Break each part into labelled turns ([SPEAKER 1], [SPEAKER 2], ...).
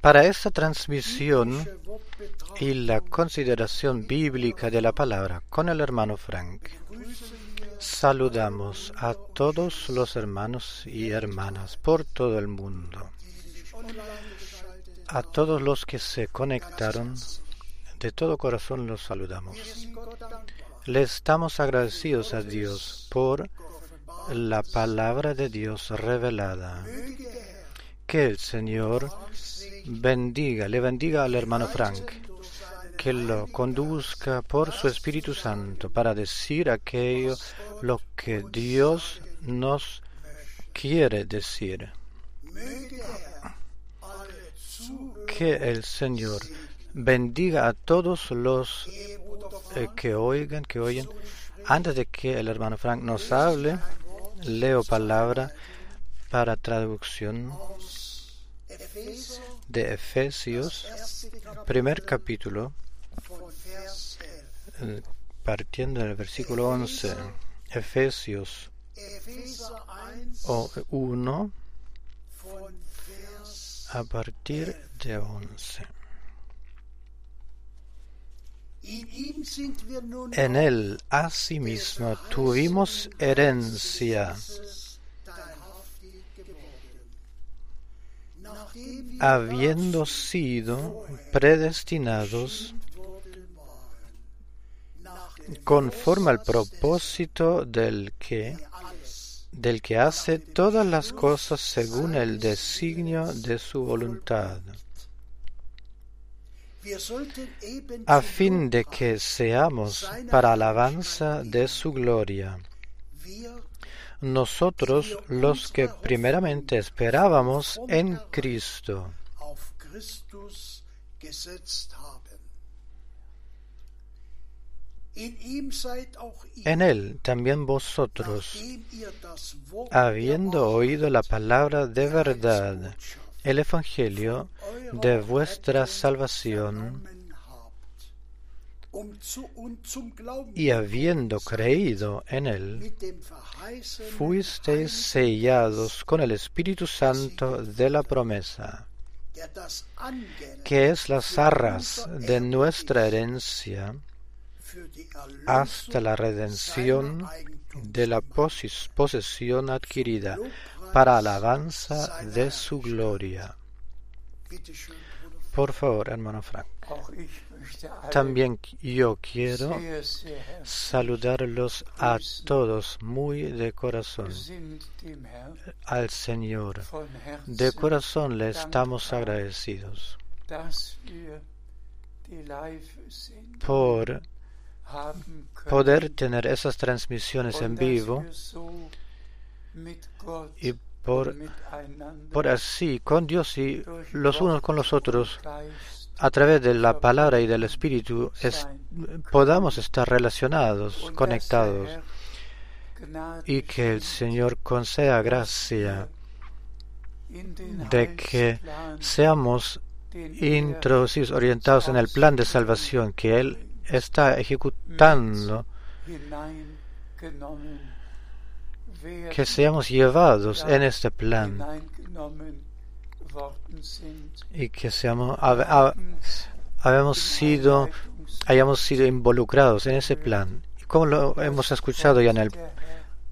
[SPEAKER 1] Para, esta transmisión y la consideración bíblica de la palabra con el hermano Frank, saludamos a todos los hermanos y hermanas por todo el mundo, a todos los que se conectaron, de todo corazón los saludamos. Le estamos agradecidos a Dios por la palabra de Dios revelada que el Señor bendiga, le bendiga al hermano Frank, que lo conduzca por su Espíritu Santo para decir aquello lo que Dios nos quiere decir. Que el Señor bendiga a todos los eh, que oigan, que oyen. Antes de que el hermano Frank nos hable, leo palabra para traducción de Efesios, primer capítulo, partiendo del versículo 11, Efesios 1, a partir de 11. En él asimismo tuvimos herencia habiendo sido predestinados conforme al propósito del que del que hace todas las cosas según el designio de su voluntad, a fin de que seamos para alabanza de su gloria nosotros los que primeramente esperábamos en Cristo. En Él también vosotros, habiendo oído la palabra de verdad, el Evangelio de vuestra salvación, y habiendo creído en Él, fuisteis sellados con el Espíritu Santo de la promesa, que es las arras de nuestra herencia hasta la redención de la posesión adquirida para alabanza de su gloria. Por favor, hermano Frank. También yo quiero saludarlos a todos muy de corazón. Al Señor. De corazón le estamos agradecidos por poder tener esas transmisiones en vivo y por, por así con Dios y los unos con los otros a través de la palabra y del Espíritu podamos estar relacionados, conectados y que el Señor conceda gracia de que seamos introducidos, orientados en el plan de salvación que Él está ejecutando, que seamos llevados en este plan y que seamos, habemos sido, hayamos sido involucrados en ese plan. Como lo hemos escuchado ya en, el,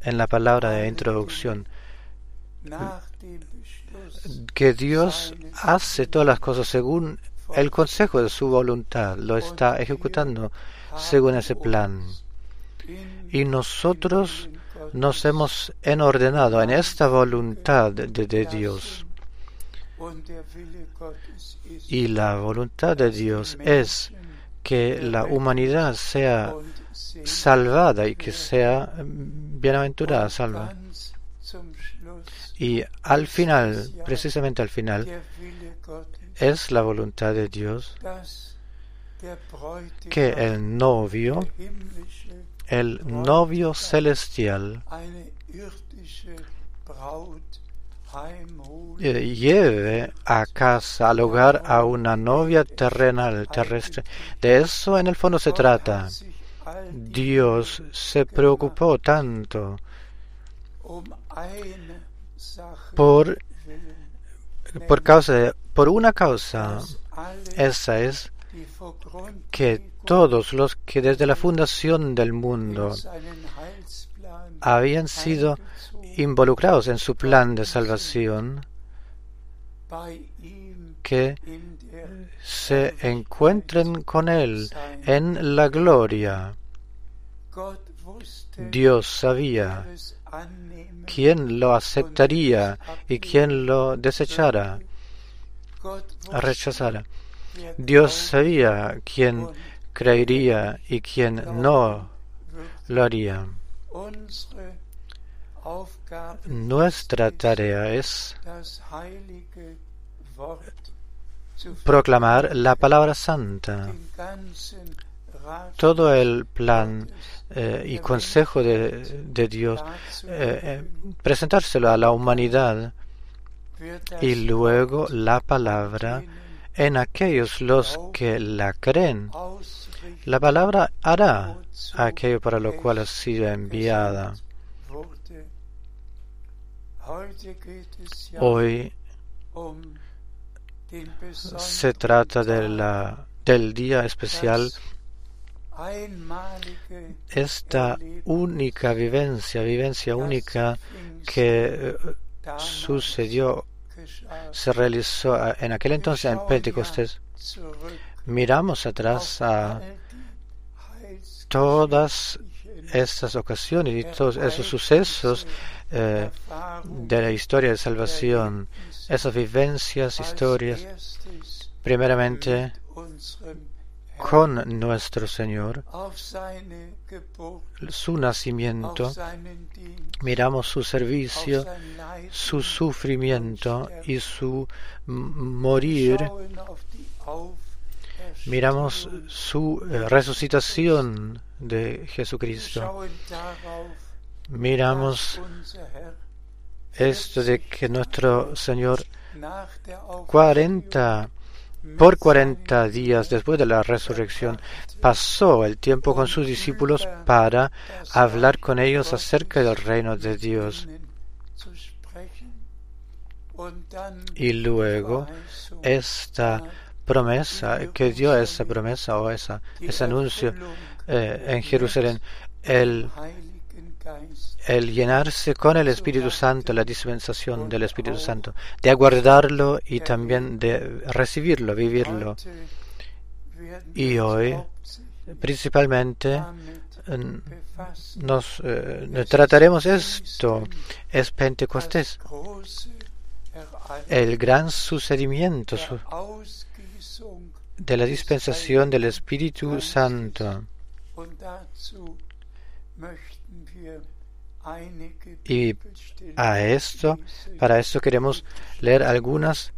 [SPEAKER 1] en la palabra de introducción, que Dios hace todas las cosas según el consejo de su voluntad, lo está ejecutando según ese plan. Y nosotros nos hemos enordenado en esta voluntad de Dios. Y la voluntad de Dios es que la humanidad sea salvada y que sea bienaventurada, salva. Y al final, precisamente al final, es la voluntad de Dios que el novio, el novio celestial, lleve a casa, al hogar, a una novia terrenal, terrestre. De eso en el fondo se trata. Dios se preocupó tanto por, por causa por una causa. Esa es que todos los que desde la fundación del mundo habían sido involucrados en su plan de salvación, que se encuentren con Él en la gloria. Dios sabía quién lo aceptaría y quién lo desechara, rechazara. Dios sabía quién creería y quién no lo haría. Nuestra tarea es proclamar la palabra santa. Todo el plan eh, y consejo de, Dios, eh, eh, presentárselo a la humanidad y luego la palabra en aquellos los que la creen. La palabra hará aquello para lo cual ha sido enviada. Hoy se trata de la, del día especial, esta única vivencia, vivencia única que eh, sucedió, se realizó en aquel entonces en Pentecostés. Miramos atrás a todas estas ocasiones y todos esos sucesos eh, de la historia de salvación, esas vivencias, historias, primeramente con nuestro Señor, su nacimiento, miramos su servicio, su sufrimiento y su morir, miramos su eh, resucitación de Jesucristo. Miramos esto de que nuestro Señor 40 por cuarenta días después de la resurrección, pasó el tiempo con sus discípulos para hablar con ellos acerca del reino de Dios. Y luego esta promesa, que dio esa promesa o esa, ese anuncio eh, en Jerusalén, el llenarse con el Espíritu Santo, la dispensación del Espíritu Santo, de aguardarlo y también de recibirlo, vivirlo. Y hoy, principalmente, nos eh, trataremos esto, es Pentecostés, el gran sucedimiento de la dispensación del Espíritu Santo. Y a esto, para esto queremos leer algunas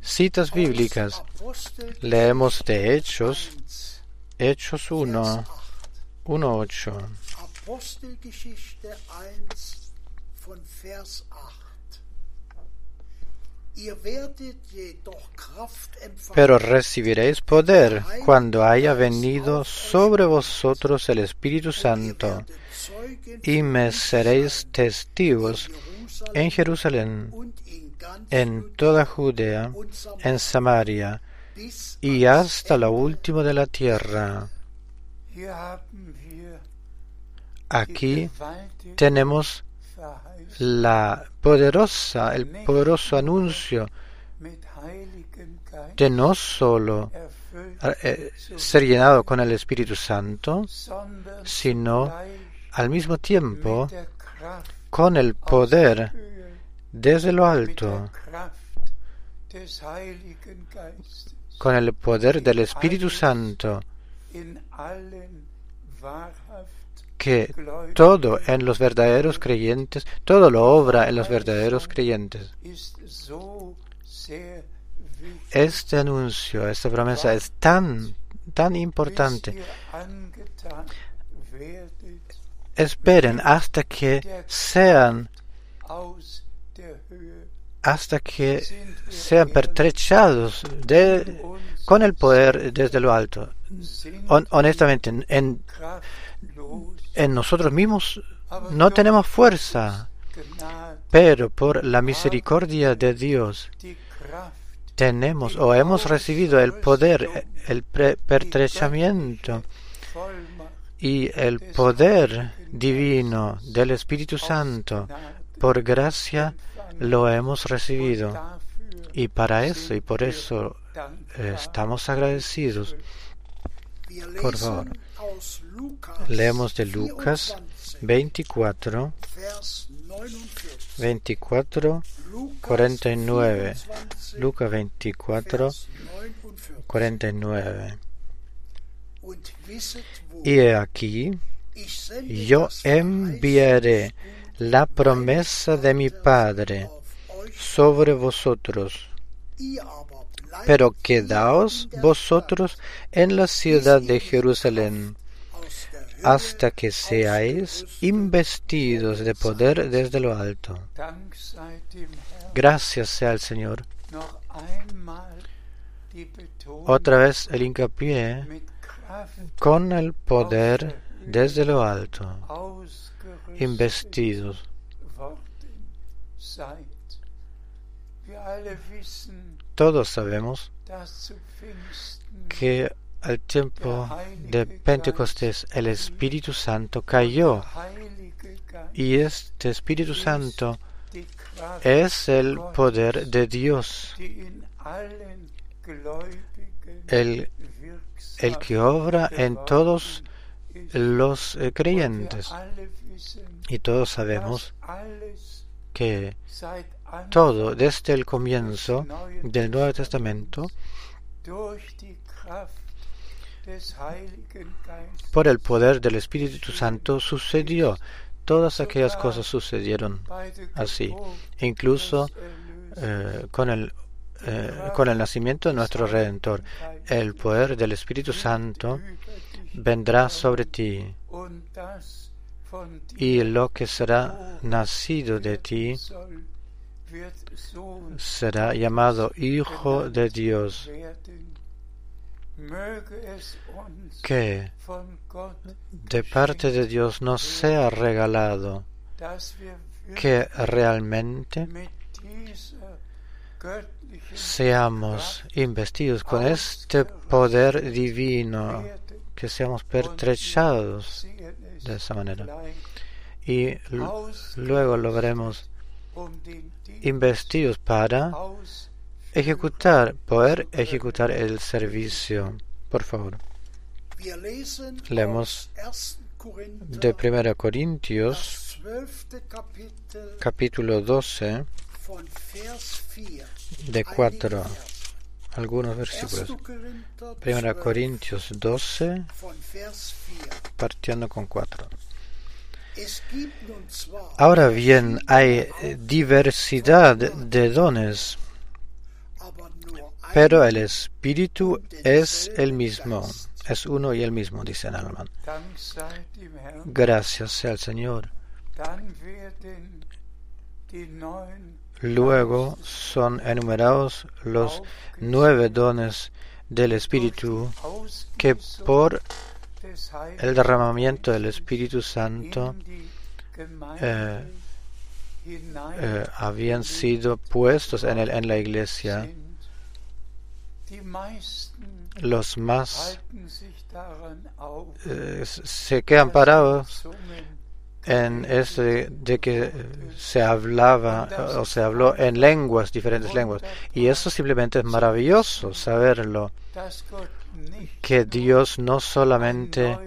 [SPEAKER 1] citas bíblicas. Leemos de Hechos, Hechos 1, 1, 8. Pero recibiréis poder cuando haya venido sobre vosotros el Espíritu Santo, y me seréis testigos en Jerusalén, en toda Judea, en Samaria, y hasta lo último de la tierra. Aquí tenemos la poderosa, el poderoso anuncio de no solo eh, ser llenado con el Espíritu Santo, sino al mismo tiempo con el poder desde lo alto, con el poder del Espíritu Santo que todo en los verdaderos creyentes, todo lo obra en los verdaderos creyentes. Este anuncio, esta promesa es tan, tan importante. Esperen hasta que sean hasta que sean pertrechados de, con el poder desde lo alto. honestamente, en, en nosotros mismos no tenemos fuerza, pero por la misericordia de Dios tenemos o hemos recibido el poder, el pertrechamiento y el poder divino del Espíritu Santo. Por gracia lo hemos recibido. Y para eso y por eso estamos agradecidos. Por favor. Leemos de Lucas 24, 24, 49. Lucas 24, 49. Y aquí, yo enviaré la promesa de mi Padre sobre vosotros. Pero quedaos vosotros en la ciudad de Jerusalén hasta que seáis investidos de poder desde lo alto. Gracias sea al Señor. Otra vez el hincapié con el poder desde lo alto, investidos. Todos sabemos que al tiempo de Pentecostés el Espíritu Santo cayó y este Espíritu Santo es el poder de Dios, el, el que obra en todos los eh, creyentes. Y todos sabemos que todo desde el comienzo del Nuevo Testamento por el poder del Espíritu Santo sucedió. Todas aquellas cosas sucedieron así. Incluso eh, con, el, eh, con el nacimiento de nuestro Redentor, el poder del Espíritu Santo vendrá sobre ti. Y lo que será nacido de ti será llamado Hijo de Dios. Que de parte de Dios nos sea regalado que realmente seamos investidos con este poder divino, que seamos pertrechados de esa manera. Y luego lo veremos investidos para ejecutar, poder ejecutar el servicio. Por favor. Leemos de 1 Corintios, capítulo 12, de 4 algunos versículos. 1 Corintios 12, partiendo con 4. Ahora bien, hay diversidad de dones, pero el Espíritu es el mismo, es uno y el mismo, dice Alman. Gracias sea al Señor. Luego son enumerados los nueve dones del Espíritu que por el derramamiento del Espíritu Santo eh, eh, habían sido puestos en, la iglesia. Los más eh, se quedan parados en esto de, que se hablaba o se habló en lenguas, diferentes lenguas. Y eso simplemente es maravilloso saberlo, que Dios no solamente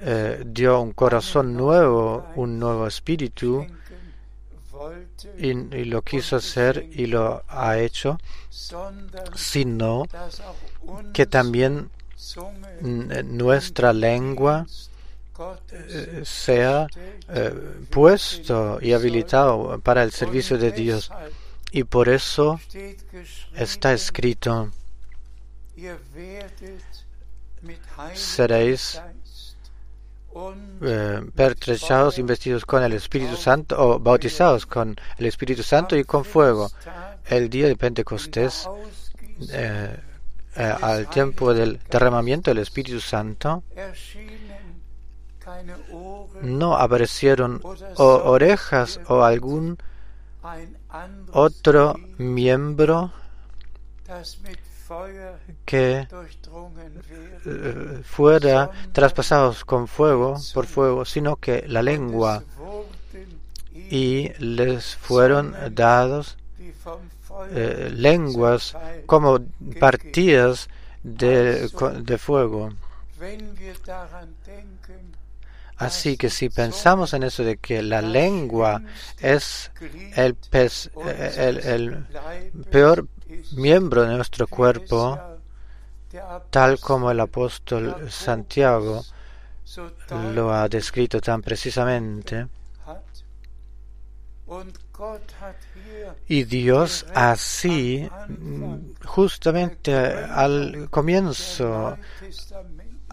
[SPEAKER 1] eh, dio un corazón nuevo, un nuevo espíritu, y, lo quiso hacer y lo ha hecho, sino que también nuestra lengua eh, sea eh, puesto y habilitado para el servicio de Dios. Y por eso está escrito, seréis eh, pertrechados, investidos con el Espíritu Santo o bautizados con el Espíritu Santo y con fuego. El día de Pentecostés, al tiempo del derramamiento del Espíritu Santo, no aparecieron orejas o algún otro miembro que eh, fuera traspasados con fuego, por fuego, sino que la lengua y les fueron dados eh, lenguas como partidas de, de fuego. Así que si pensamos en eso de que la lengua es el, el, peor miembro de nuestro cuerpo, tal como el apóstol Santiago lo ha descrito tan precisamente, y Dios así, justamente al comienzo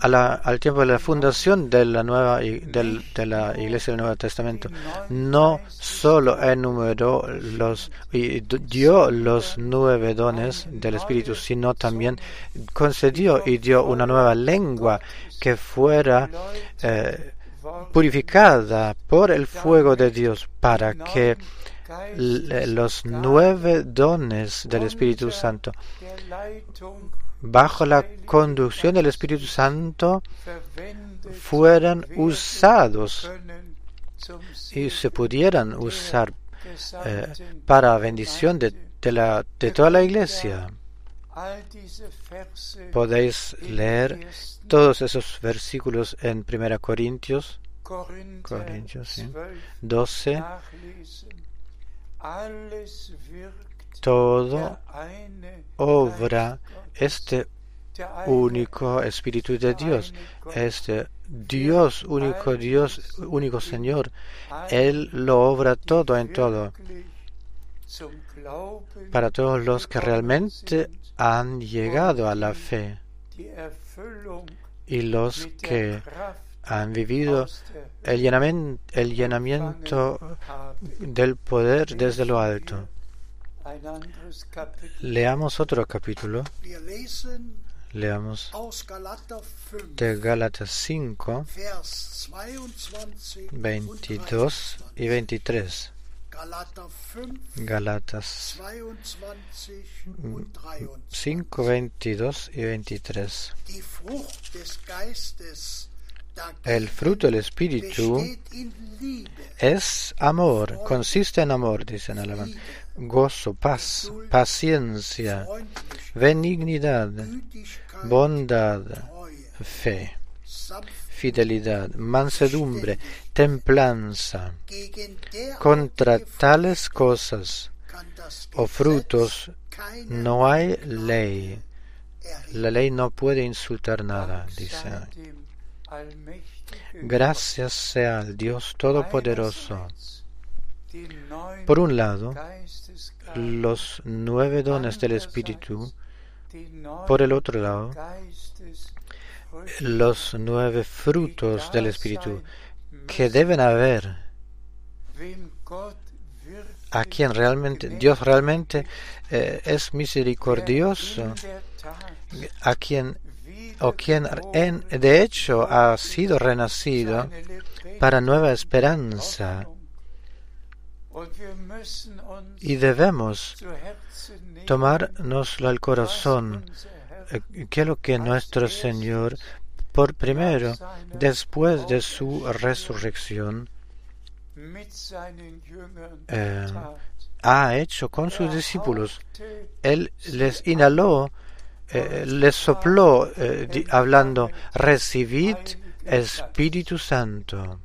[SPEAKER 1] al tiempo de la fundación de la nueva de la Iglesia del Nuevo Testamento, no solo enumeró los y dio los nueve dones del Espíritu, sino también concedió y dio una nueva lengua que fuera eh, purificada por el fuego de Dios para que los nueve dones del Espíritu Santo bajo la conducción del Espíritu Santo fueran usados y se pudieran usar eh, para bendición de, la, de toda la iglesia. Podéis leer todos esos versículos en 1 Corintios, Corintios 12. Todo obra este único Espíritu de Dios, este Dios, único Dios, único Señor, Él lo obra todo en todo para todos los que realmente han llegado a la fe y los que han vivido el llenamiento, el llenamiento del poder desde lo alto. Leamos otro capítulo. Leamos de Gálatas 5, 22 y 23. Galatas 5, 22 y 23. El fruto del Espíritu es amor, consiste en amor, dice en alemán, gozo, paz, paciencia, benignidad, bondad, fe, fidelidad, mansedumbre, templanza. Contra tales cosas o frutos no hay ley. La ley no puede insultar nada, dice. Gracias sea al Dios Todopoderoso. Por un lado, los nueve dones del Espíritu. Por el otro lado, los nueve frutos del Espíritu que deben haber a quien realmente Dios realmente eh, es misericordioso, a quien o quien en, de hecho ha sido renacido para nueva esperanza. Y debemos tomárnoslo al corazón, eh, que lo que nuestro Señor, por primero, después de su resurrección, eh, ha hecho con sus discípulos. Él les inhaló eh, les sopló eh, hablando, recibid Espíritu Santo.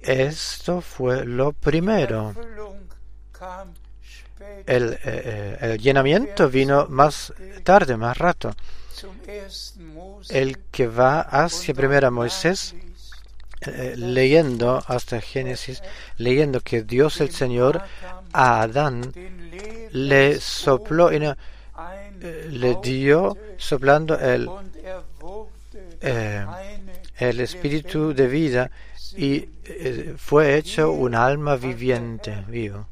[SPEAKER 1] Esto fue lo primero. El, eh, el, llenamiento vino más tarde, más rato. El que va hacia primera Moisés, leyendo hasta Génesis, leyendo que Dios el Señor a Adán le sopló y eh, le dio soplando el, eh, el espíritu de vida y eh, fue hecho un alma viviente, vivo.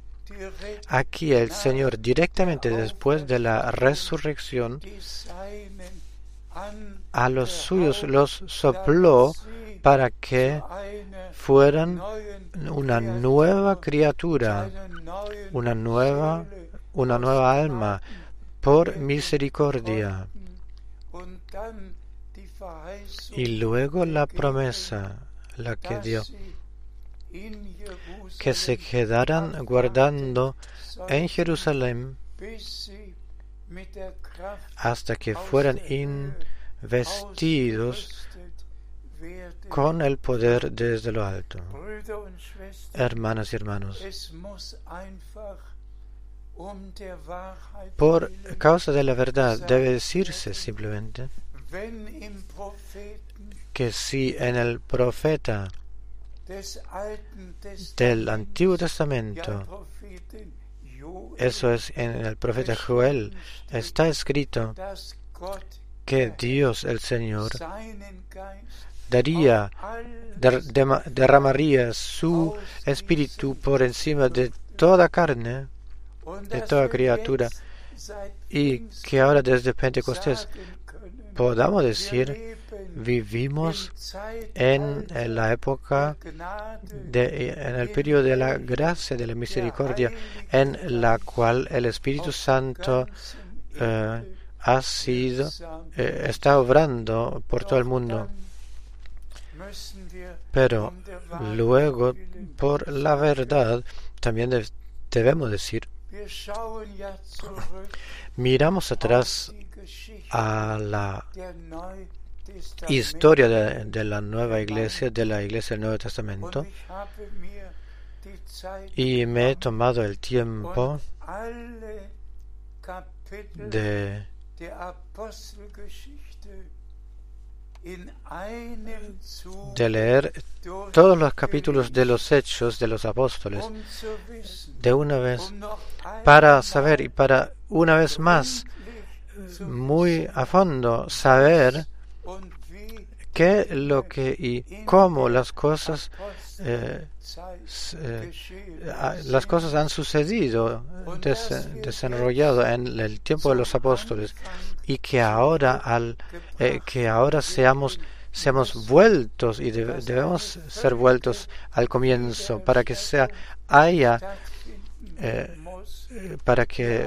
[SPEAKER 1] Aquí el Señor directamente después de la resurrección a los suyos los sopló para que fueran una nueva criatura, una nueva una nueva alma por misericordia. Y luego la promesa, la que dio, que se quedaran guardando en Jerusalén hasta que fueran investidos con el poder desde lo alto. Hermanas y hermanos, por causa de la verdad debe decirse simplemente que si en el profeta del Antiguo Testamento, eso es en el profeta Joel, está escrito que Dios el Señor daría, derramaría su espíritu por encima de toda carne, de toda criatura y que ahora desde Pentecostés podamos decir vivimos en, la época de, en el periodo de la gracia de la misericordia en la cual el Espíritu Santo eh, ha sido eh, está obrando por todo el mundo. Pero luego por la verdad también debemos decir Miramos atrás a la historia de, la nueva iglesia, de la iglesia del Nuevo Testamento, y me he tomado el tiempo de de leer todos los capítulos de los hechos de los apóstoles de una vez para saber y para una vez más muy a fondo saber qué lo que y cómo las cosas eh, eh, las cosas han sucedido, desenrollado en el tiempo de los apóstoles y que ahora al eh, que ahora seamos seamos vueltos y debemos ser vueltos al comienzo para que sea haya para que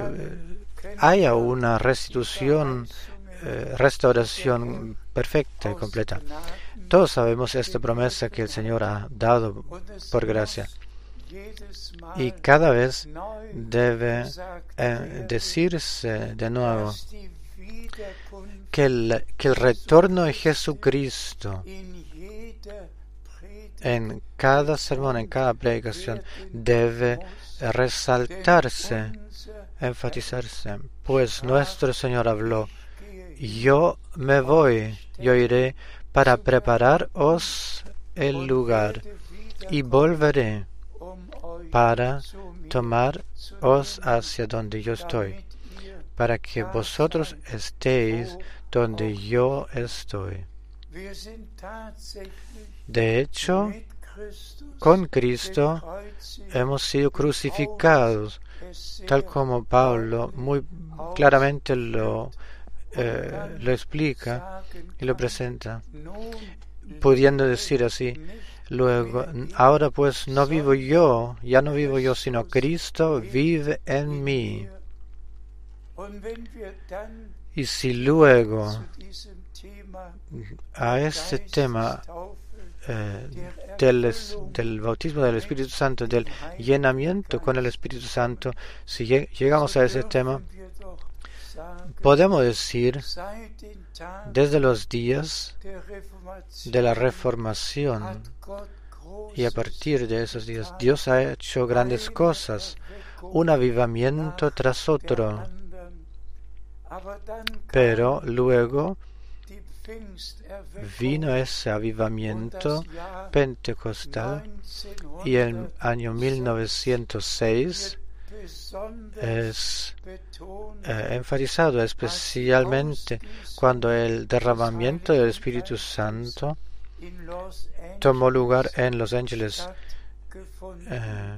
[SPEAKER 1] haya una restitución restauración perfecta y completa todos sabemos esta promesa que el Señor ha dado por gracia. Y cada vez debe eh, decirse de nuevo que el, que el retorno de Jesucristo en cada sermón, en cada predicación, debe resaltarse, enfatizarse, pues nuestro Señor habló, yo me voy, yo iré para prepararos el lugar y volveré para tomaros hacia donde yo estoy, para que vosotros estéis donde yo estoy. De hecho, con Cristo hemos sido crucificados, tal como Pablo muy claramente lo eh, lo explica y lo presenta, pudiendo decir así, luego, ahora pues no vivo yo, ya no vivo yo, sino Cristo vive en mí. Y si luego a este tema eh, del, del, bautismo del Espíritu Santo, del llenamiento con el Espíritu Santo, si llegamos a ese tema, Podemos decir, desde los días de la reformación y a partir de esos días, Dios ha hecho grandes cosas, un avivamiento tras otro. Pero luego vino ese avivamiento pentecostal y el año 1906 es eh, enfatizado especialmente cuando el derramamiento del Espíritu Santo tomó lugar en Los Ángeles. Eh,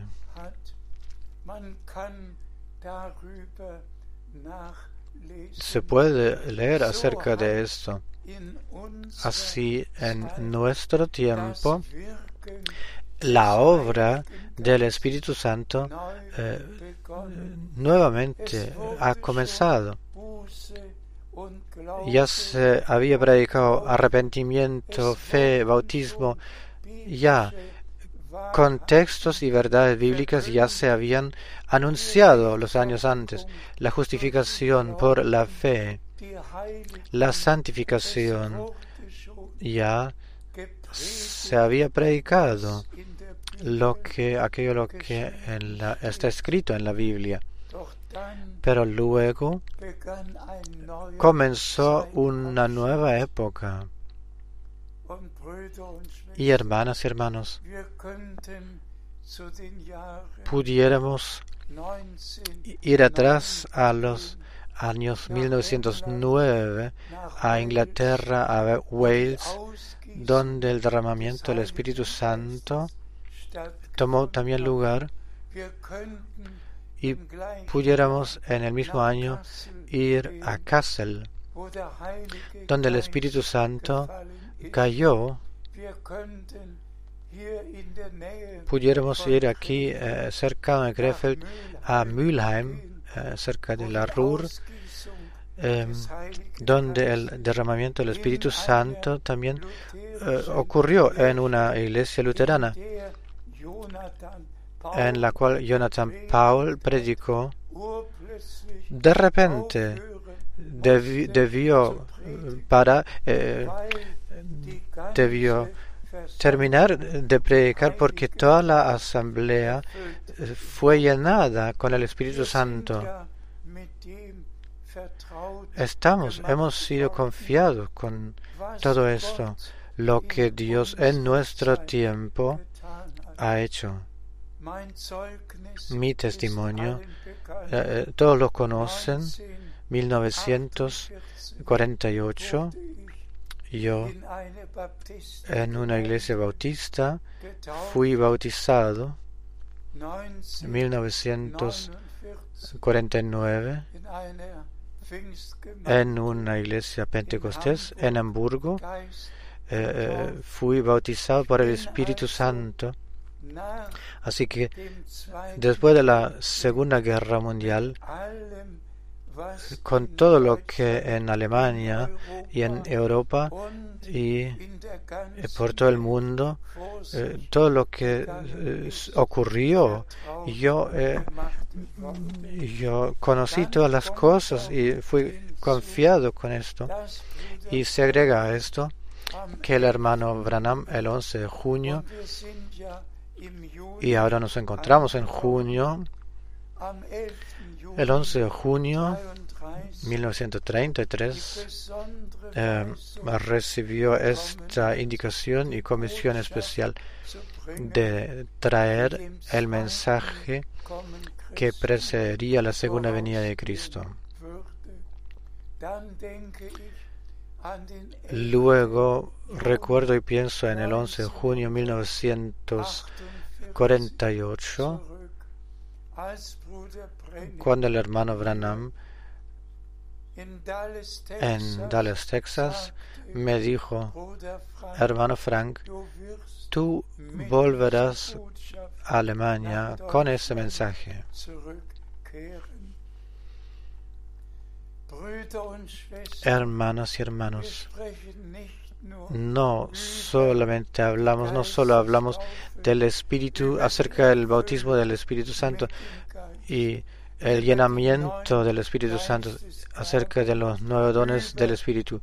[SPEAKER 1] se puede leer acerca de esto. Así, en nuestro tiempo, la obra del Espíritu Santo eh, nuevamente ha comenzado. Ya se había predicado arrepentimiento, fe, bautismo, ya contextos y verdades bíblicas ya se habían anunciado los años antes. La justificación por la fe, la santificación, ya se había predicado lo que aquello lo que está escrito en la Biblia. Pero luego comenzó una nueva época. Y hermanas y hermanos, pudiéramos ir atrás a los años 1909 a Inglaterra, a Wales, donde el derramamiento del Espíritu Santo tomó también lugar y pudiéramos en el mismo año ir a Kassel, donde el Espíritu Santo cayó. Pudiéramos ir aquí eh, cerca de Krefeld a Mülheim, cerca de la Ruhr, em, donde el derramamiento del Espíritu Santo también eh, ocurrió en una iglesia luterana en la cual Jonathan Paul predicó, de repente debió, para, eh, debió terminar de predicar porque toda la asamblea fue llenada con el Espíritu Santo. Estamos, hemos sido confiados con todo esto, lo que Dios en nuestro tiempo ha hecho. Mi testimonio, eh, eh, todos lo conocen, 1948, Yo en una iglesia bautista fui bautizado 1949 en una iglesia pentecostés en Hamburgo. Eh, eh, fui bautizado por el Espíritu Santo. Así que después de la Segunda Guerra Mundial, con todo lo que en Alemania y en Europa y eh, por todo el mundo, eh, todo lo que eh, ocurrió, yo, yo conocí todas las cosas y fui confiado con esto. Y se agrega a esto que el hermano Branham el 11 de junio, y ahora nos encontramos en junio, el 11 de junio 1933 eh, recibió esta indicación y comisión especial de traer el mensaje que precedería la segunda venida de Cristo. Luego recuerdo y pienso en el 11 de junio de 1948 cuando el hermano Branham en Dallas, Texas, me dijo, hermano Frank, tú volverás a Alemania con ese mensaje. Hermanas y hermanos, no solamente hablamos, no solo hablamos del Espíritu, acerca del bautismo del Espíritu Santo y el llenamiento del Espíritu Santo, acerca de los nuevos dones del Espíritu,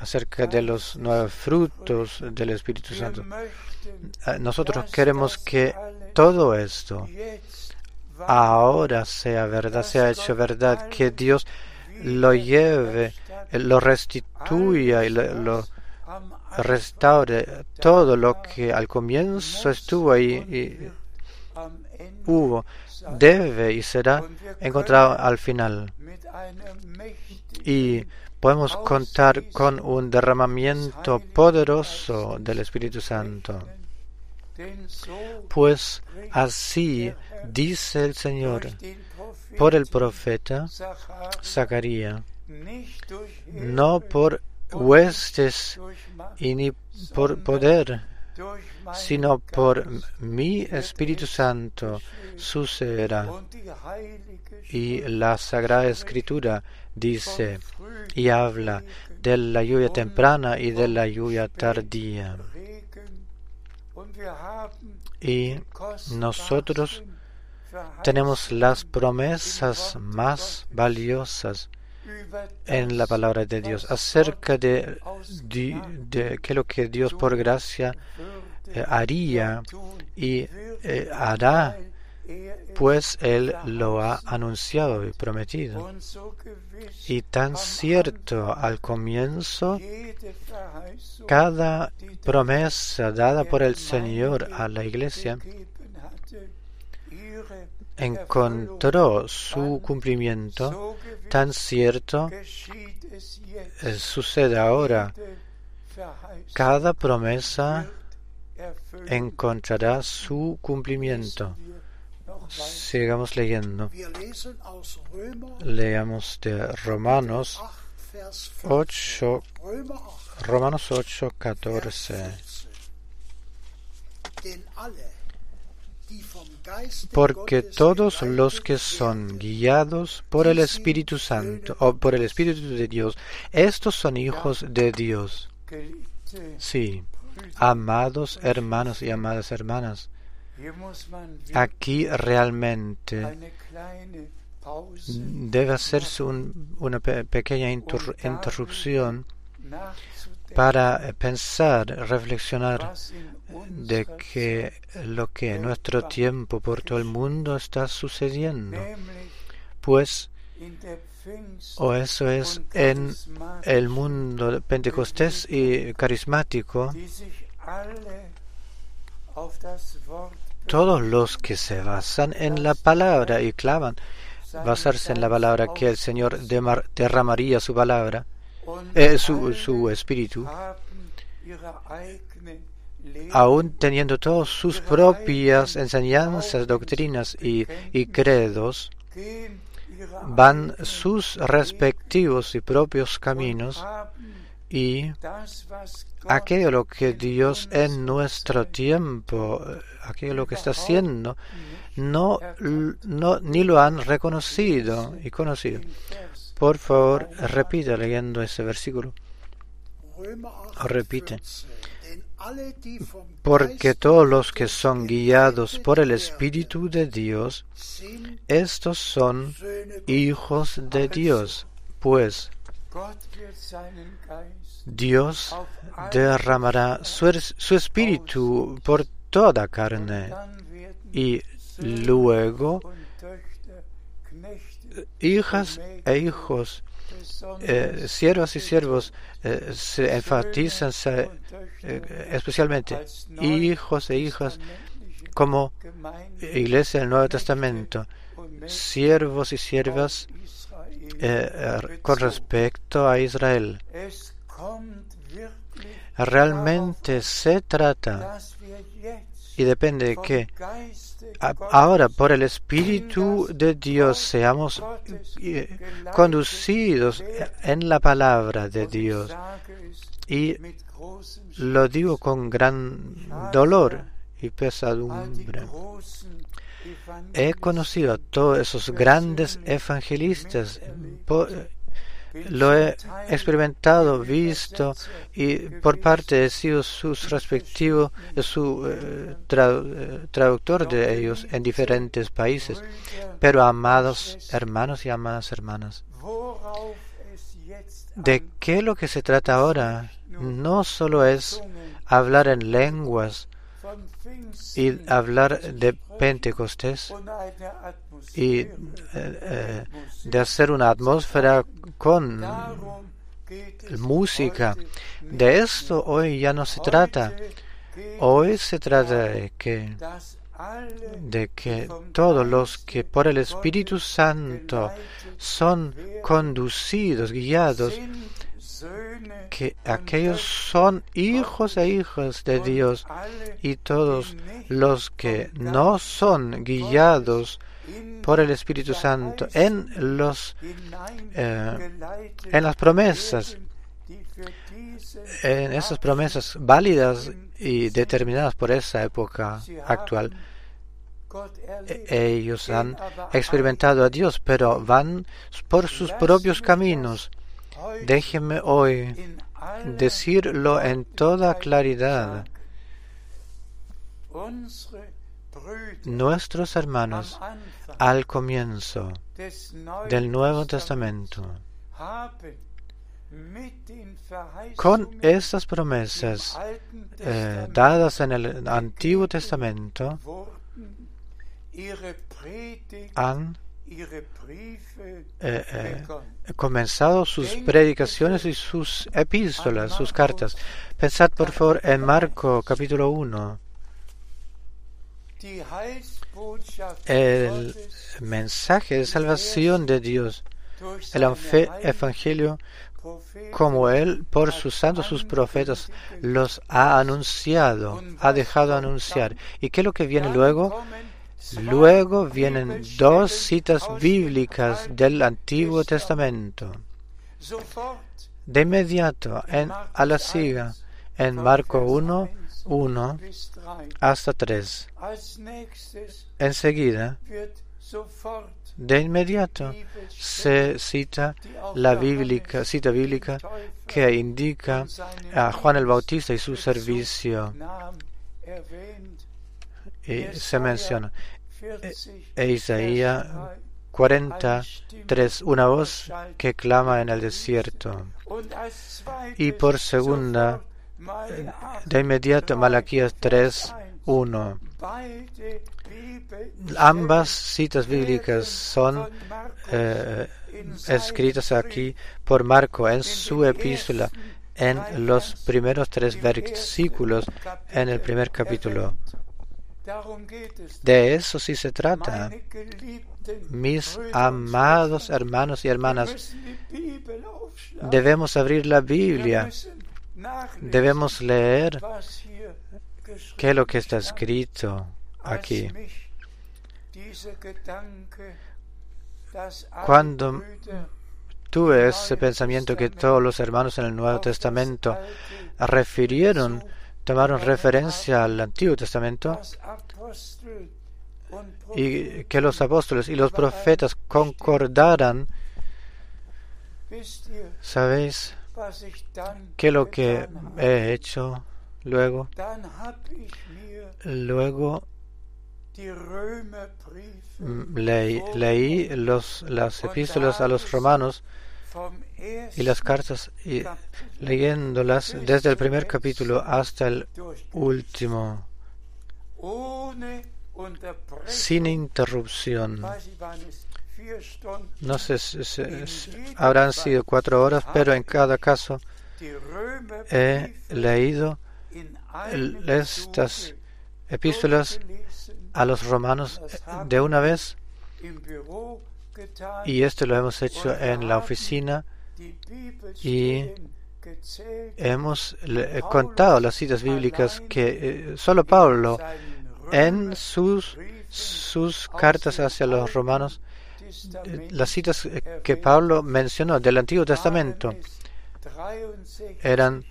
[SPEAKER 1] acerca de los nuevos frutos del Espíritu Santo. Ah, nosotros queremos que todo esto ahora sea verdad, sea hecho verdad, que Dios lo lleve, lo restituya y lo, restaure todo lo que al comienzo estuvo ahí y hubo, debe y será encontrado al final. Y podemos contar con un derramamiento poderoso del Espíritu Santo. Pues así dice el Señor por el profeta Zacarías, no por huestes y ni por poder, sino por mi Espíritu Santo sucederá. Y la Sagrada Escritura dice y habla de la lluvia temprana y de la lluvia tardía. Y nosotros tenemos las promesas más valiosas en la palabra de Dios acerca de, de, que lo que Dios por gracia eh, haría y eh, hará, pues Él lo ha anunciado y prometido. Y tan cierto al comienzo, cada promesa dada por el Señor a la iglesia encontró su cumplimiento, tan cierto eh, sucede ahora. Cada promesa encontrará su cumplimiento. Sigamos leyendo. Leamos de Romanos 8, Romanos 8, 14 porque todos los que son guiados por el Espíritu Santo o por el Espíritu de Dios, estos son hijos de Dios. Sí, amados hermanos y amadas hermanas, aquí realmente debe hacerse una pequeña interrupción para pensar, reflexionar de que lo que en nuestro tiempo por todo el mundo está sucediendo, pues o eso es en el mundo pentecostés y carismático, todos los que se basan en la palabra y clavan basarse en la palabra que el Señor derramaría su palabra, eh, su, espíritu, aún teniendo todas sus propias enseñanzas, doctrinas y credos, van sus respectivos y propios caminos y aquello lo que Dios en nuestro tiempo, aquello lo que está haciendo, no, no ni lo han reconocido y conocido. Por favor, repita leyendo ese versículo. Repite. Porque todos los que son guiados por el Espíritu de Dios, estos son hijos de Dios, pues Dios derramará su, espíritu por toda carne y luego hijas e hijos, eh, siervas y siervos eh, se enfatizan eh, especialmente hijos e hijas como iglesia del Nuevo Testamento, siervos y siervas con respecto a Israel. Realmente se trata y depende de que ahora por el Espíritu de Dios seamos eh, conducidos en la palabra de Dios. Y lo digo con gran dolor y pesadumbre. He conocido a todos esos grandes evangelistas lo he experimentado, visto y por parte de sus respectivos, su eh, eh, traductor de ellos en diferentes países. Pero amados hermanos y amadas hermanas, ¿de qué lo que se trata ahora? No solo es hablar en lenguas y hablar de Pentecostés y eh, eh, de hacer una atmósfera con música. De esto hoy ya no se trata. Hoy se trata de que, de que todos los que por el Espíritu Santo son conducidos, guiados, que aquellos son hijos e hijas de Dios y todos los que no son guiados por el Espíritu Santo en los eh, en las promesas en esas promesas válidas y determinadas por esa época actual e-, ellos han experimentado a Dios pero van por sus propios caminos. Déjeme hoy decirlo en toda claridad nuestros hermanos al comienzo del Nuevo Testamento con estas promesas eh, dadas en el Antiguo Testamento han eh, eh, comenzado sus predicaciones y sus epístolas, sus cartas. Pensad por favor en Marco capítulo 1 el mensaje de salvación de Dios, el evangelio, como Él por sus santos, sus profetas, los ha anunciado, ha dejado anunciar. ¿Y qué es lo que viene luego? Luego vienen dos citas bíblicas del Antiguo Testamento. De inmediato, en, a la siga, en Marco 1, 1 hasta 3. Enseguida, de inmediato, se cita la bíblica, cita bíblica que indica a Juan el Bautista y su servicio. Y se menciona e, e Isaías 43, una voz que clama en el desierto. Y por segunda, de inmediato Malaquías 3, 1. Ambas citas bíblicas son eh, escritas aquí por Marco en su epístola en los primeros tres versículos en el primer capítulo. De eso sí se trata. Mis amados hermanos y hermanas, debemos abrir la Biblia, debemos leer qué es lo que está escrito aquí. Cuando tuve ese pensamiento que todos los hermanos en el Nuevo Testamento refirieron, tomaron referencia al Antiguo Testamento y que los apóstoles y los profetas concordaran, ¿sabéis qué es lo que he hecho luego? Luego leí, leí los, las epístolas a los romanos y las cartas y leyéndolas desde el primer capítulo hasta el último sin interrupción. No sé si, habrán sido cuatro horas, pero en cada caso he leído estas epístolas a los romanos de una vez. y esto lo hemos hecho en la oficina y hemos contado las citas bíblicas que eh, solo Pablo en sus, sus cartas hacia los romanos, eh, las citas que Pablo mencionó del Antiguo Testamento eran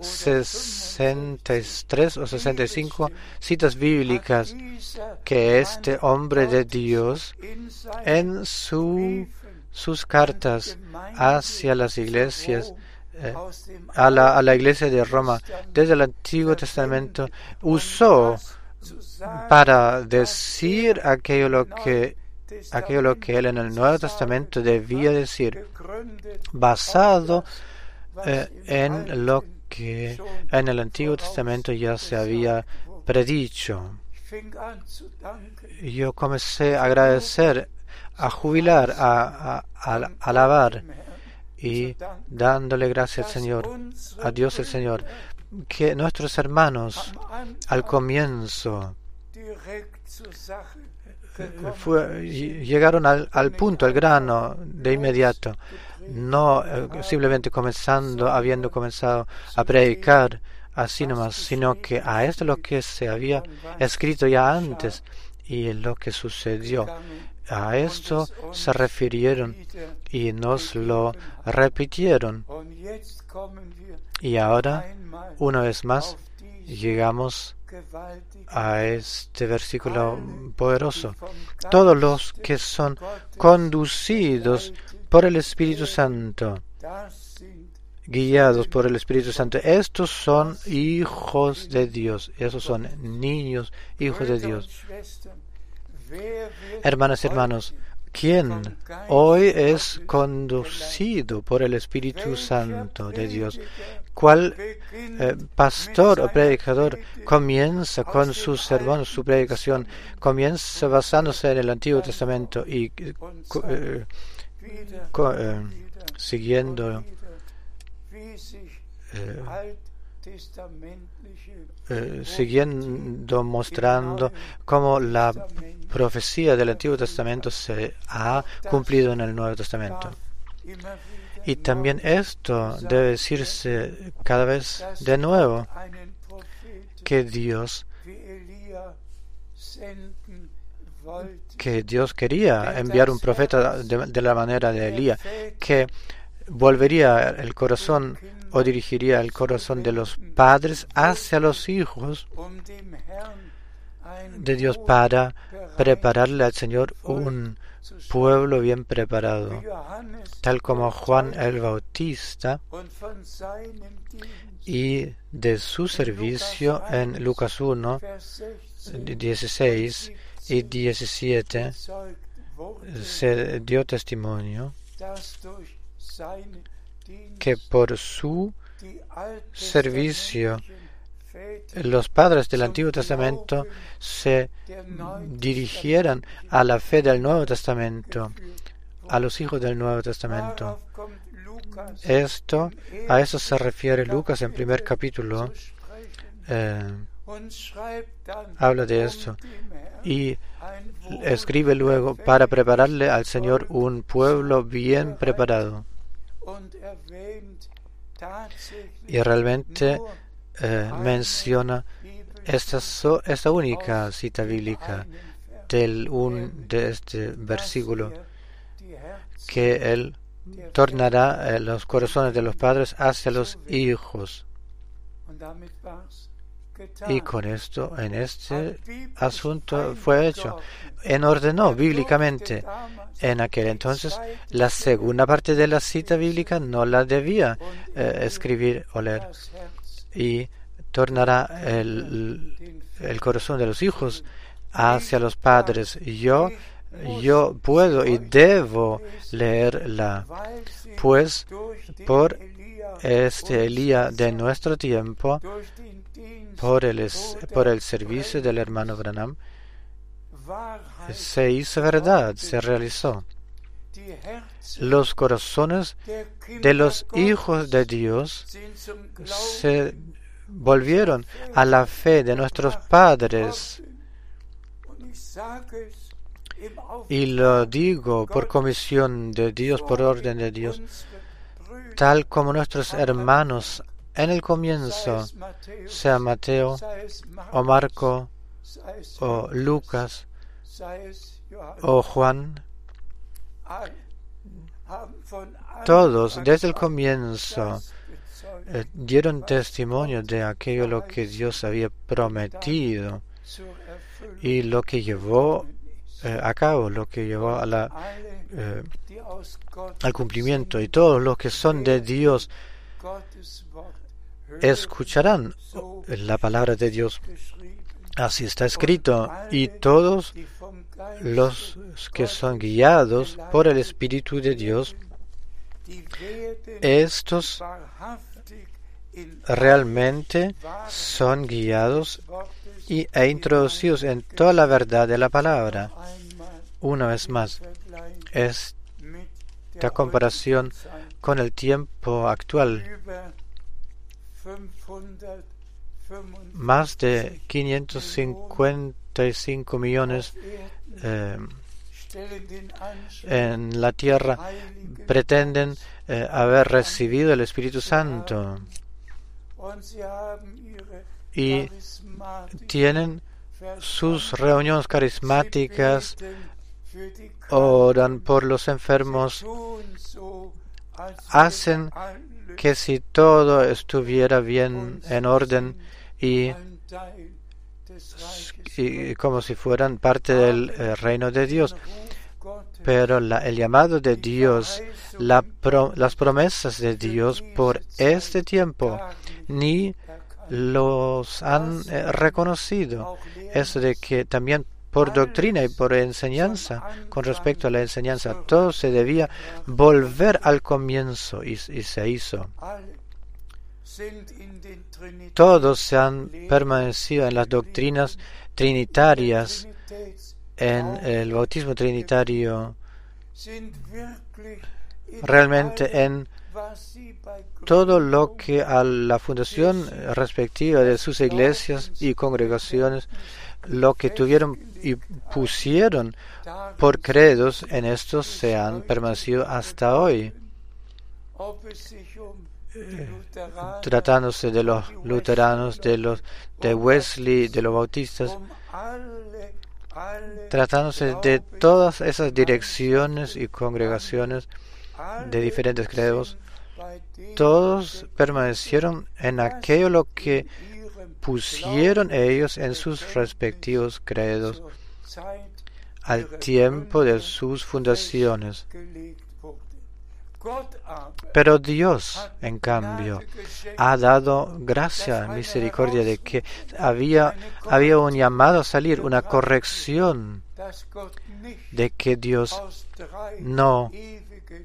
[SPEAKER 1] 63 o 65 citas bíblicas que este hombre de Dios en su, sus cartas hacia las iglesias eh, a, la, a la iglesia de Roma desde el Antiguo Testamento usó para decir aquello lo que aquello lo que él en el Nuevo Testamento debía decir basado eh, en lo que en el Antiguo Testamento ya se había predicho. Yo comencé a agradecer, a jubilar, a, a alabar y dándole gracias al Señor, a Dios el Señor, que nuestros hermanos al comienzo llegaron al, al, punto, al grano de inmediato, no eh, simplemente comenzando, habiendo comenzado a predicar así nomás, sino que a esto lo que se había escrito ya antes y lo que sucedió. A esto se refirieron y nos lo repitieron. Y ahora, una vez más, llegamos a este versículo poderoso. Todos los que son conducidos por el Espíritu Santo, guiados por el Espíritu Santo, estos son hijos de Dios, esos son niños, hijos de Dios. Hermanas y hermanos, ¿quién hoy es conducido por el Espíritu Santo de Dios? ¿Cuál eh, pastor o predicador comienza con sus sermones, su predicación, comienza basándose en el Antiguo Testamento y eh, eh, siguiendo eh, siguiendo mostrando cómo la profecía del Antiguo Testamento se ha cumplido en el Nuevo Testamento. Y también esto debe decirse cada vez de nuevo, que Dios que Dios quería enviar un profeta de, la manera de Elías, que volvería el corazón o dirigiría el corazón de los padres hacia los hijos de Dios para prepararle al Señor un pueblo bien preparado, tal como Juan el Bautista y de su servicio en Lucas 1, 16 y 17 se dio testimonio que por su servicio los padres del Antiguo Testamento se dirigieran a la fe del Nuevo Testamento, a los hijos del Nuevo Testamento. Esto, a eso se refiere Lucas en primer capítulo, eh, habla de esto y escribe luego para prepararle al Señor un pueblo bien preparado. Y realmente eh, menciona esta, esta única cita bíblica del un, de este versículo que Él tornará eh, los corazones de los padres hacia los hijos. Y con esto, en este asunto fue hecho. En ordenó bíblicamente. En aquel entonces, la segunda parte de la cita bíblica no la debía eh, escribir o leer. Y tornará el, el corazón de los hijos hacia los padres. Yo yo puedo y debo leerla, pues por este Elías de nuestro tiempo, por el, por el servicio del hermano Branham, se hizo verdad, se realizó. Los corazones de los hijos de Dios se volvieron a la fe de nuestros padres y lo digo por comisión de Dios, por orden de Dios, tal como nuestros hermanos en el comienzo, sea Mateo o Marco o Lucas o Juan, todos desde el comienzo eh, dieron testimonio de aquello lo que Dios había prometido y lo que llevó eh, a cabo, lo que llevó a eh, al cumplimiento. Y todos los que son de Dios escucharán la palabra de Dios. Así está escrito. Y todos los que son guiados por el Espíritu de Dios, estos realmente son guiados y, e introducidos en toda la verdad de la palabra. Una vez más, esta comparación con el tiempo actual, más de 555 millones eh, en la tierra pretenden eh, haber recibido el Espíritu Santo. Y tienen sus reuniones carismáticas, oran por los enfermos, hacen que si todo estuviera bien en orden y, como si fueran parte del eh, reino de Dios. Pero el llamado de Dios, las promesas de Dios por este tiempo, ni los han eh, reconocido. Eso de que también por doctrina y por enseñanza, con respecto a la enseñanza, todo se debía volver al comienzo y, se hizo. Todos se han permanecido en las doctrinas trinitarias, en el bautismo trinitario, realmente en todo lo que a la fundación respectiva de sus iglesias y congregaciones, lo que tuvieron y pusieron por credos en estos se han permanecido hasta hoy. Eh, tratándose de los luteranos, de los de Wesley, de los bautistas, tratándose de todas esas direcciones y congregaciones de diferentes credos, todos permanecieron en aquello lo que pusieron ellos en sus respectivos credos al tiempo de sus fundaciones. Pero Dios, en cambio, ha dado gracia, misericordia de que había, había un llamado a salir, una corrección de que Dios no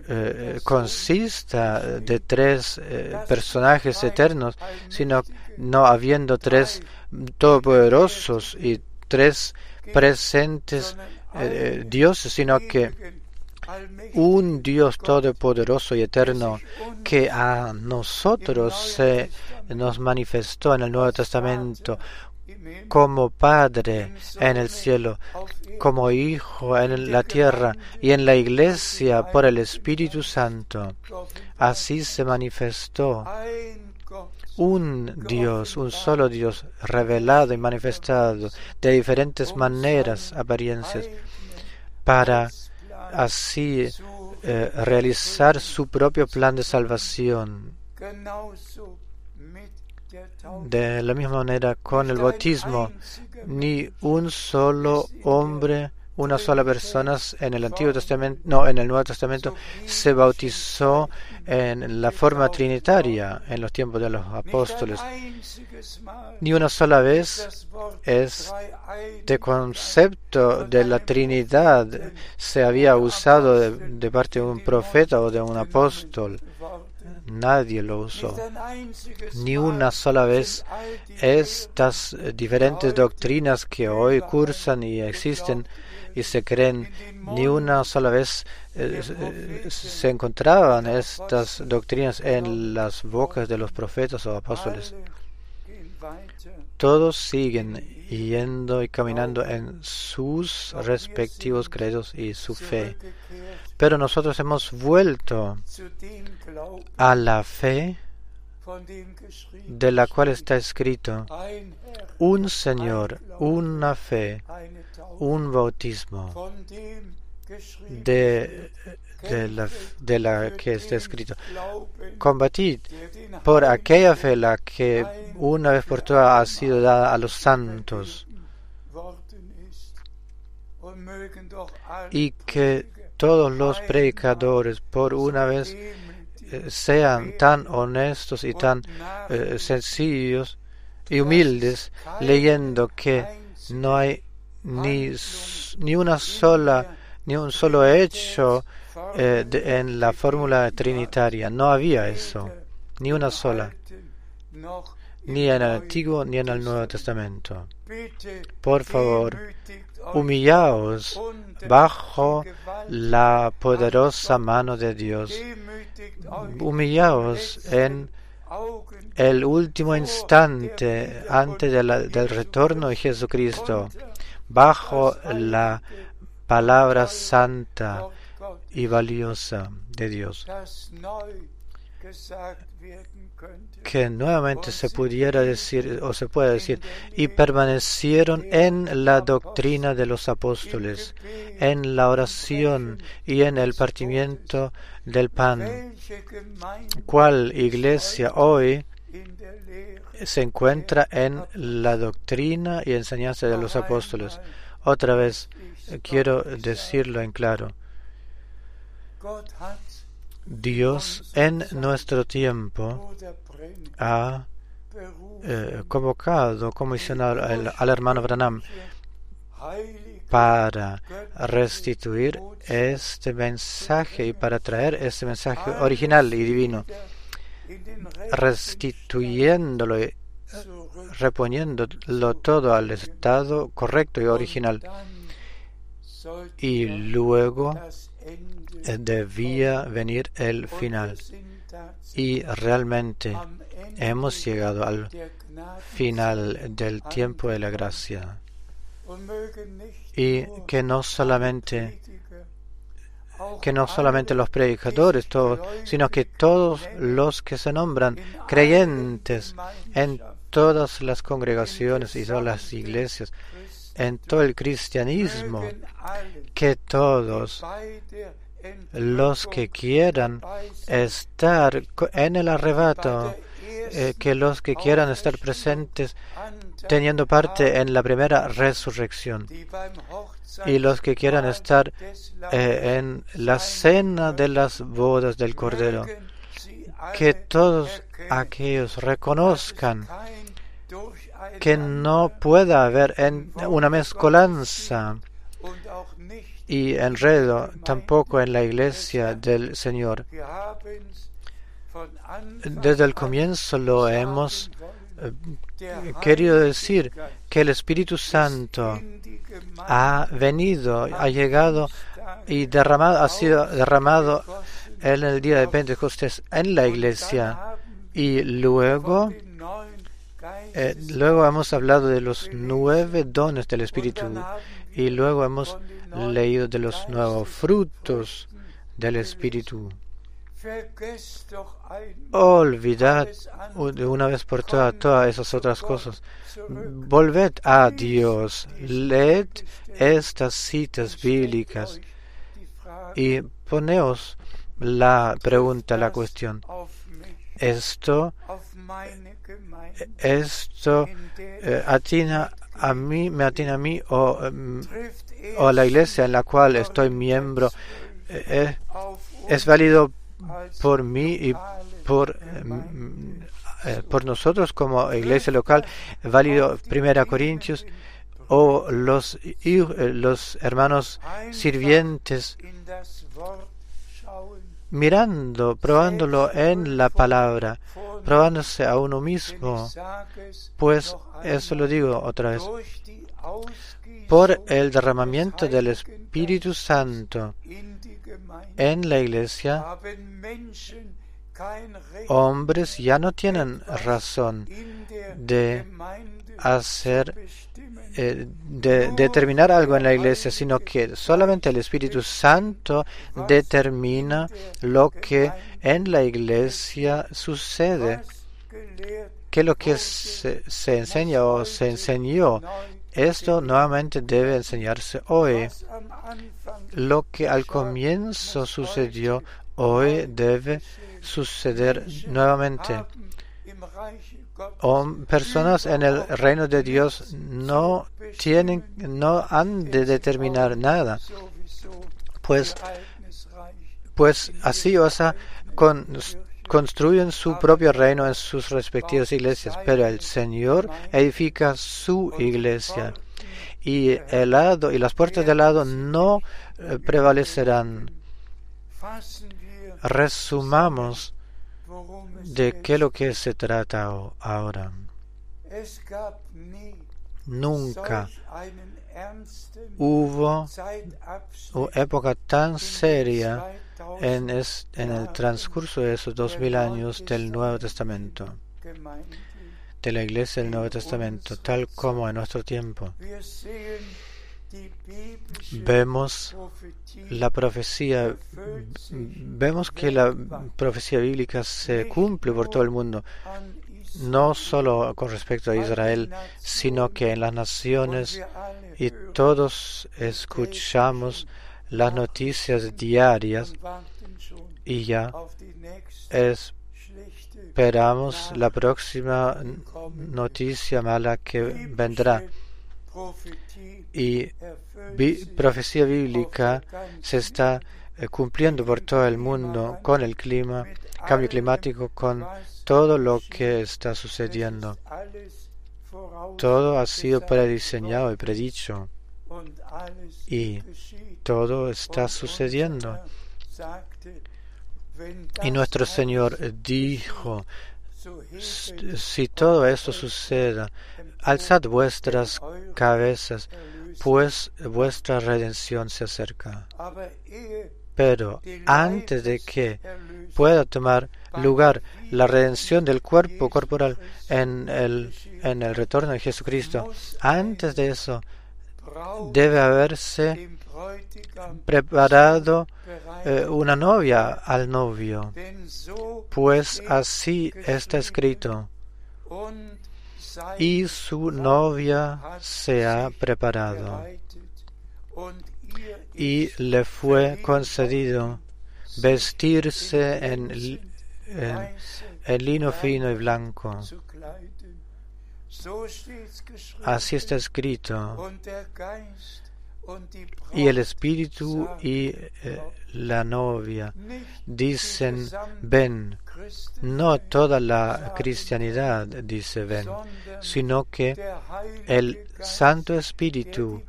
[SPEAKER 1] eh, consista de tres eh, personajes eternos, sino no habiendo tres todopoderosos y tres presentes eh, dioses, sino que un Dios todopoderoso y eterno que a nosotros se nos manifestó en el Nuevo Testamento como Padre en el cielo, como Hijo en la tierra y en la iglesia por el Espíritu Santo. Así se manifestó un Dios, un solo Dios, revelado y manifestado de diferentes maneras, apariencias, para así eh, realizar su propio plan de salvación. De la misma manera con el bautismo, ni un solo hombre una sola persona en el Antiguo Testamento, no, en el Nuevo Testamento se bautizó en la forma trinitaria en los tiempos de los apóstoles. Ni una sola vez este concepto de la Trinidad se había usado de, de parte de un profeta o de un apóstol. Nadie lo usó. Ni una sola vez estas diferentes doctrinas que hoy cursan y existen y se creen ni una sola vez se encontraban estas doctrinas en las bocas de los profetas o apóstoles. Todos siguen yendo y caminando en sus respectivos credos y su fe. Pero nosotros hemos vuelto a la fe de la cual está escrito un Señor, una fe, un bautismo de, la, de la que está escrito. Combatid por aquella fe la que una vez por todas ha sido dada a los santos y que todos los predicadores por una vez eh, sean tan honestos y tan eh, sencillos y humildes leyendo que no hay ni, ni una sola ni un solo hecho eh, en la fórmula trinitaria. No había eso ni una sola ni en el Antiguo ni en el Nuevo Testamento. Por favor humillaos bajo la poderosa mano de Dios. Humillaos en el último instante antes del retorno de Jesucristo, bajo la palabra santa y valiosa de Dios. Que nuevamente se pudiera decir o se puede decir y permanecieron en la doctrina de los apóstoles en la oración y en el partimiento del pan ¿Cuál iglesia hoy se encuentra en la doctrina y enseñanza de los apóstoles. Otra vez quiero decirlo en claro Dios en nuestro tiempo ha eh, convocado, comisionado al, al hermano Branham para restituir este mensaje y para traer este mensaje original y divino, restituyéndolo y reponiéndolo todo al estado correcto y original. Y luego eh, debía venir el final. Y realmente hemos llegado al final del tiempo de la gracia. Y que no solamente que no solamente los predicadores, todos, sino que todos los que se nombran creyentes en todas las congregaciones y todas las iglesias, en todo el cristianismo, que todos los que quieran estar en el arrebato, eh, que los que quieran estar presentes teniendo parte en la primera resurrección y los que quieran estar eh, en la cena de las bodas del Cordero, que todos aquellos reconozcan que no pueda haber en una mezcolanza y enredo tampoco en la iglesia del Señor. Desde el comienzo lo hemos eh, querido decir que el Espíritu Santo ha venido, ha llegado y derramado, ha sido derramado en el día de Pentecostés en la iglesia y luego Eh, luego hemos hablado de los nueve dones del Espíritu y luego hemos leído de los nuevos frutos del Espíritu. Olvidad de una vez por todas todas esas otras cosas. Volved a Dios, leed estas citas bíblicas y poneos la pregunta, la cuestión. Esto, esto eh, atina a mí, me atina a mí o, em, o, a la iglesia en la cual estoy miembro. Eh, eh, es válido por mí y por, em, por nosotros como iglesia local, válido Primera Corintios o los, los hermanos sirvientes mirando, probándolo en la palabra, probándose a uno mismo, pues eso lo digo otra vez, por el derramamiento del Espíritu Santo en la iglesia, hombres ya no tienen razón de hacer eh, de determinar algo en la iglesia, sino que solamente el Espíritu Santo determina lo que en la iglesia sucede, que lo que se, se enseña o se enseñó. Esto nuevamente debe enseñarse hoy. Lo que al comienzo sucedió hoy debe suceder nuevamente personas en el reino de Dios no tienen, no han de determinar nada, pues, pues así, o sea, construyen su propio reino en sus respectivas iglesias, pero el Señor edifica su iglesia y el lado y las puertas del lado no eh, prevalecerán. Resumamos de qué es lo que se trata ahora. Nunca hubo época tan seria en, en el transcurso de esos dos mil años del Nuevo Testamento, de la Iglesia del Nuevo Testamento, tal como en nuestro tiempo. Vemos la profecía, vemos que la profecía bíblica se cumple por todo el mundo, no solo con respecto a Israel, sino que en las naciones y todos escuchamos las noticias diarias y ya esperamos la próxima noticia mala que vendrá y profecía bíblica se está eh, cumpliendo por todo el mundo con el clima, cambio climático, con todo lo que está sucediendo. Todo ha sido prediseñado y predicho y todo está sucediendo. Y nuestro Señor dijo, si todo esto suceda, alzad vuestras cabezas, pues vuestra redención se acerca. Pero antes de que pueda tomar lugar la redención del cuerpo corporal en el, en el retorno de Jesucristo, antes de eso debe haberse preparado eh, una novia al novio, pues así está escrito, y su novia se ha preparado, y le fue concedido vestirse en, en lino fino y blanco. Así está escrito. Y el Espíritu y eh, la novia dicen, ven. No toda la cristianidad dice ven, sino que el Santo Espíritu,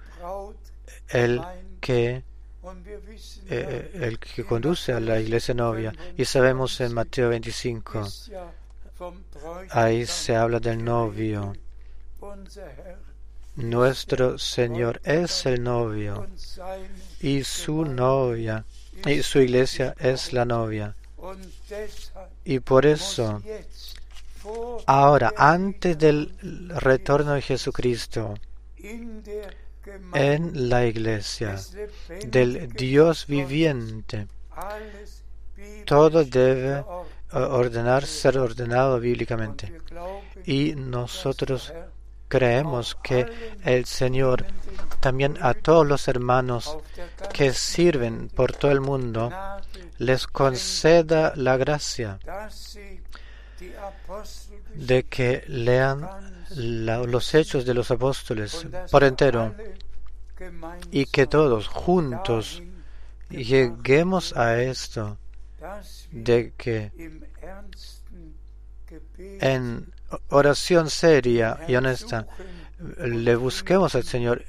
[SPEAKER 1] el que eh, el que conduce a la iglesia novia. Y sabemos en Mateo 25, ahí se habla del novio. Nuestro Señor es el novio y su novia y su iglesia es la novia. Y por eso ahora, antes del retorno de Jesucristo, en la iglesia del Dios viviente, todo debe ordenar, ser ordenado bíblicamente. Y nosotros creemos que el Señor también a todos los hermanos que sirven por todo el mundo les conceda la gracia de que lean los hechos de los apóstoles por entero y que todos juntos lleguemos a esto de que en oración seria y honesta le busquemos al Señor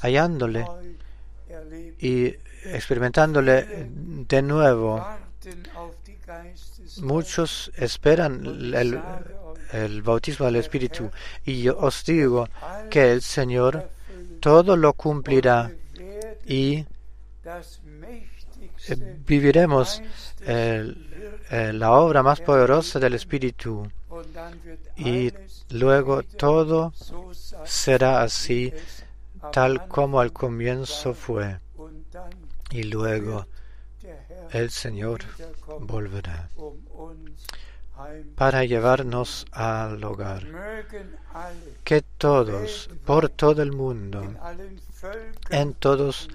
[SPEAKER 1] hallándole y experimentándole de nuevo. Muchos esperan el, el bautismo del Espíritu y yo os digo que el Señor todo lo cumplirá y viviremos la obra más poderosa del Espíritu y luego todo será así tal como al comienzo fue y luego el Señor volverá para llevarnos al hogar. Que todos, por todo el mundo, en todos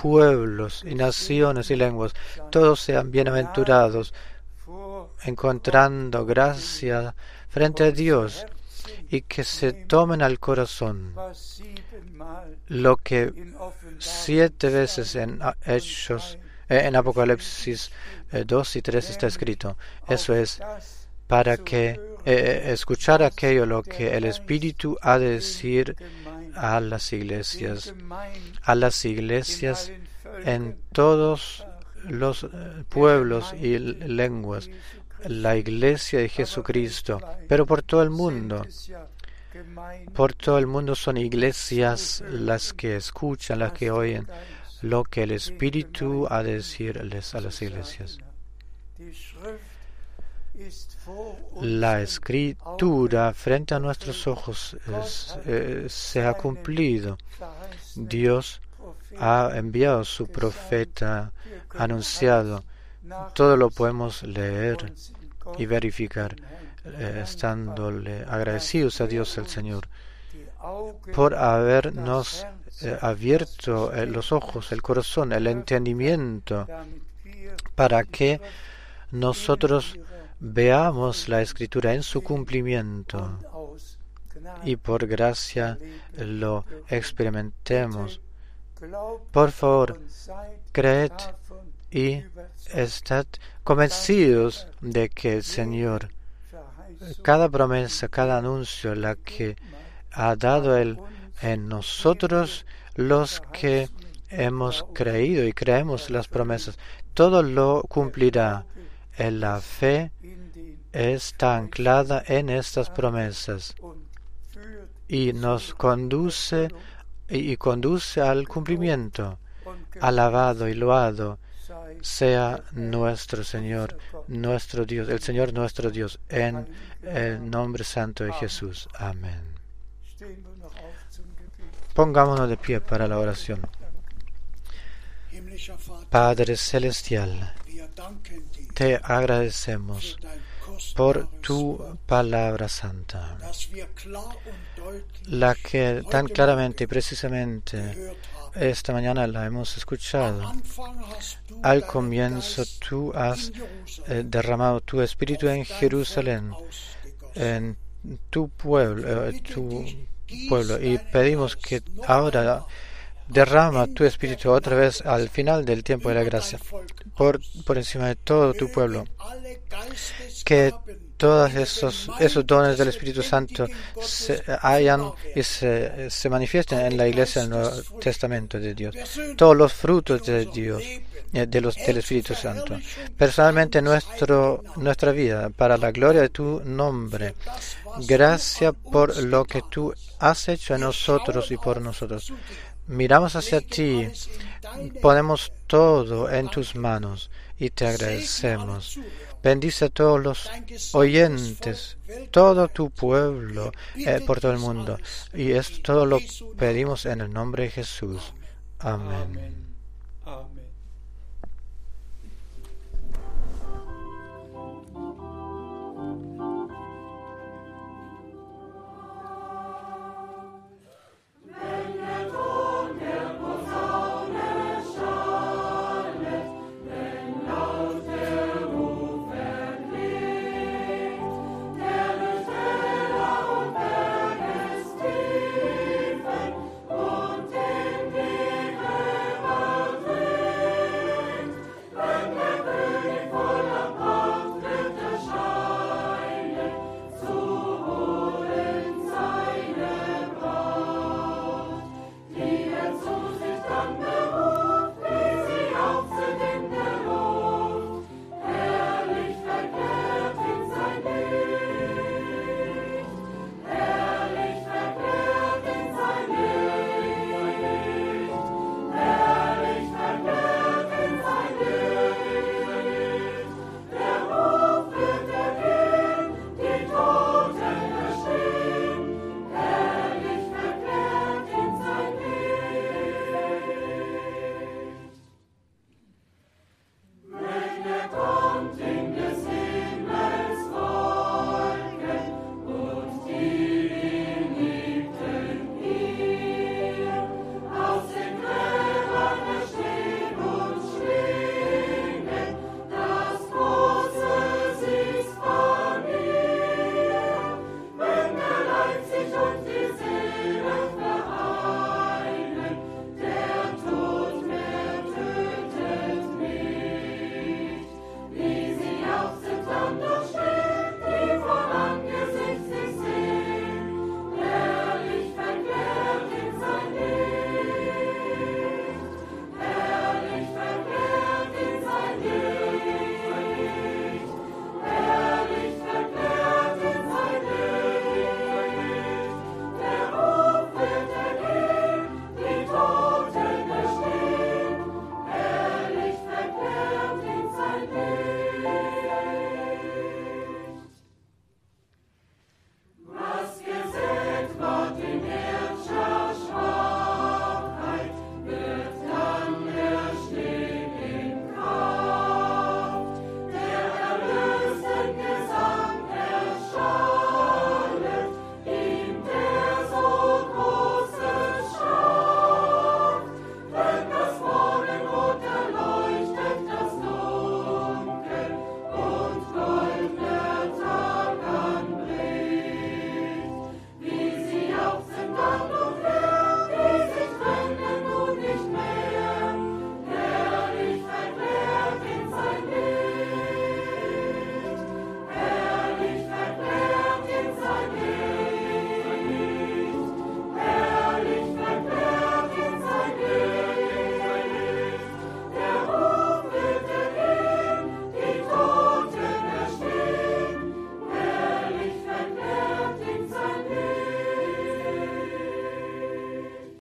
[SPEAKER 1] pueblos y naciones y lenguas, todos sean bienaventurados, encontrando gracia frente a Dios y que se tomen al corazón lo que siete veces en Hechos, eh, en Apocalipsis 2 eh, y 3 está escrito. Eso es para que eh, escuchar aquello lo que el Espíritu ha de decir a las iglesias, a las iglesias en todos los pueblos y lenguas, la iglesia de Jesucristo, pero por todo el mundo. Por todo el mundo son iglesias las que escuchan, las que oyen lo que el Espíritu ha de decirles a las iglesias. La escritura frente a nuestros ojos eh, se ha cumplido. Dios ha enviado su profeta anunciado. Todo lo podemos leer y verificar, eh, estándole agradecidos a Dios el Señor por habernos eh, abierto eh, los ojos, el corazón, el entendimiento, para que nosotros veamos la escritura en su cumplimiento y por gracia lo experimentemos. Por favor, creed y estad convencidos de que el Señor, cada promesa, cada anuncio, la que ha dado Él en nosotros los que hemos creído y creemos las promesas. Todo lo cumplirá. La fe está anclada en estas promesas y nos conduce y conduce al cumplimiento. Alabado y loado sea nuestro Señor, nuestro Dios, el Señor nuestro Dios, en el nombre santo de Jesús. Amén. Pongámonos de pie para la oración. Padre Celestial, te agradecemos por tu palabra santa, la que tan claramente y precisamente esta mañana la hemos escuchado. Al comienzo tú has eh, derramado tu espíritu en Jerusalén, en tu pueblo, eh, tu pueblo y pedimos que ahora derrama tu espíritu otra vez al final del tiempo de la gracia por, por encima de todo tu pueblo. Que todos esos, esos dones del Espíritu Santo se hayan y se, se manifiesten en la iglesia del Nuevo Testamento de Dios. Todos los frutos de Dios, eh, de los, del Espíritu Santo. Personalmente nuestro, nuestra vida, para la gloria de tu nombre. Gracias por lo que tú has hecho en nosotros y por nosotros. Miramos hacia ti, ponemos todo en tus manos y te agradecemos. Bendice a todos los oyentes, todo tu pueblo eh, por todo el mundo. Y esto todo lo pedimos en el nombre de Jesús. Amén.